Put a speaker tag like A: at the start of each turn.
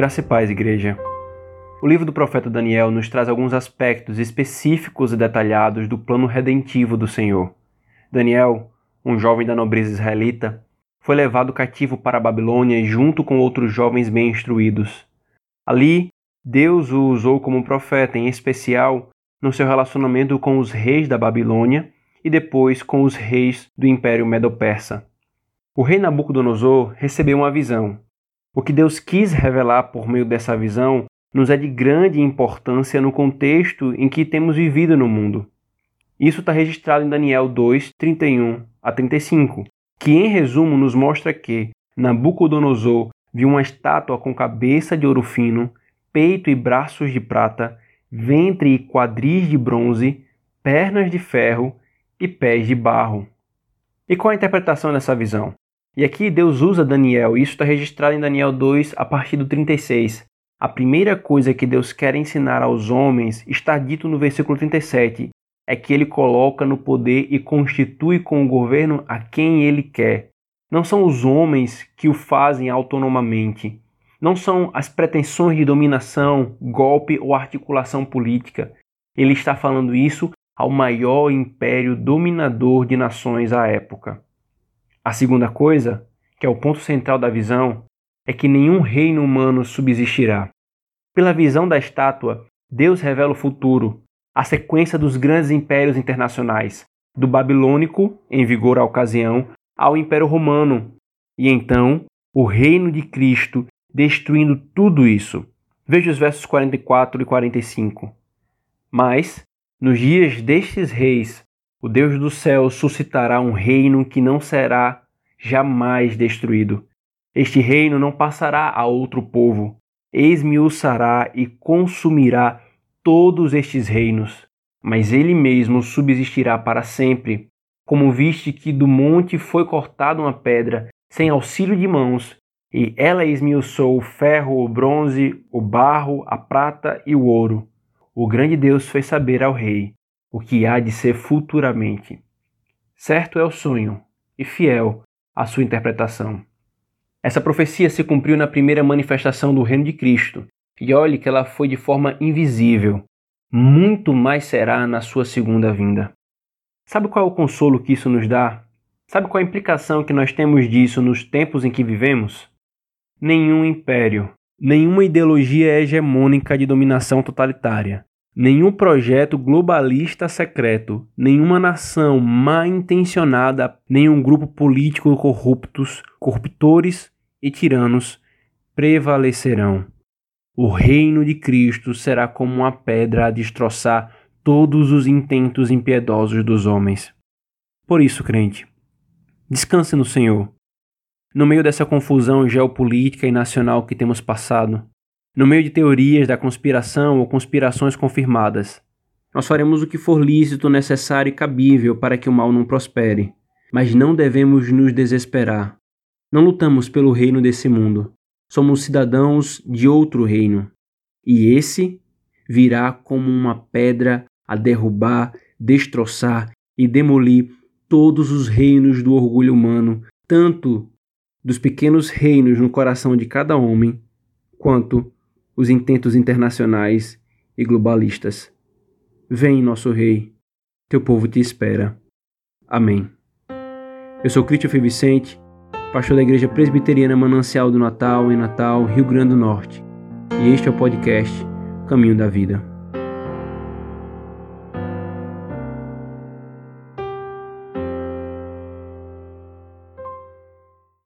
A: Graça e paz, igreja. O livro do profeta Daniel nos traz alguns aspectos específicos e detalhados do plano redentivo do Senhor. Daniel, um jovem da nobreza israelita, foi levado cativo para a Babilônia junto com outros jovens bem instruídos. Ali, Deus o usou como profeta, em especial no seu relacionamento com os reis da Babilônia e depois com os reis do Império Medo-Persa. O rei Nabucodonosor recebeu uma visão. O que Deus quis revelar por meio dessa visão nos é de grande importância no contexto em que temos vivido no mundo. Isso está registrado em Daniel 2, 31 a 35, que em resumo nos mostra que Nabucodonosor viu uma estátua com cabeça de ouro fino, peito e braços de prata, ventre e quadris de bronze, pernas de ferro e pés de barro. E qual a interpretação dessa visão? E aqui Deus usa Daniel, isso está registrado em Daniel 2, a partir do 36. A primeira coisa que Deus quer ensinar aos homens está dito no versículo 37, é que ele coloca no poder e constitui com o governo a quem ele quer. Não são os homens que o fazem autonomamente. Não são as pretensões de dominação, golpe ou articulação política. Ele está falando isso ao maior império dominador de nações à época. A segunda coisa, que é o ponto central da visão, é que nenhum reino humano subsistirá. Pela visão da estátua, Deus revela o futuro, a sequência dos grandes impérios internacionais, do babilônico, em vigor à ocasião, ao Império Romano, e então o reino de Cristo destruindo tudo isso. Veja os versos 44 e 45. Mas, nos dias destes reis, o Deus do céu suscitará um reino que não será jamais destruído. Este reino não passará a outro povo, esmiuçará e consumirá todos estes reinos, mas ele mesmo subsistirá para sempre. Como viste que do monte foi cortada uma pedra, sem auxílio de mãos, e ela esmiuçou o ferro, o bronze, o barro, a prata e o ouro. O grande Deus fez saber ao rei o que há de ser futuramente. Certo é o sonho, e fiel a sua interpretação. Essa profecia se cumpriu na primeira manifestação do reino de Cristo, e olhe que ela foi de forma invisível. Muito mais será na sua segunda vinda. Sabe qual é o consolo que isso nos dá? Sabe qual é a implicação que nós temos disso nos tempos em que vivemos? Nenhum império, nenhuma ideologia hegemônica de dominação totalitária, nenhum projeto globalista secreto, nenhuma nação mal intencionada, nenhum grupo político corruptos, corruptores e tiranos prevalecerão. O reino de Cristo será como uma pedra a destroçar todos os intentos impiedosos dos homens. Por isso, crente, descanse no Senhor. No meio dessa confusão geopolítica e nacional que temos passado, no meio de teorias da conspiração ou conspirações confirmadas. Nós faremos o que for lícito, necessário e cabível para que o mal não prospere, mas não devemos nos desesperar. Não lutamos pelo reino desse mundo. Somos cidadãos de outro reino. E esse virá como uma pedra a derrubar, destroçar e demolir todos os reinos do orgulho humano, tanto dos pequenos reinos no coração de cada homem, quanto os intentos internacionais e globalistas. Vem, nosso Rei, teu povo te espera. Amém. Eu sou Christopher Vicente, pastor da Igreja Presbiteriana Manancial do Natal, em Natal, Rio Grande do Norte, e este é o podcast Caminho da Vida.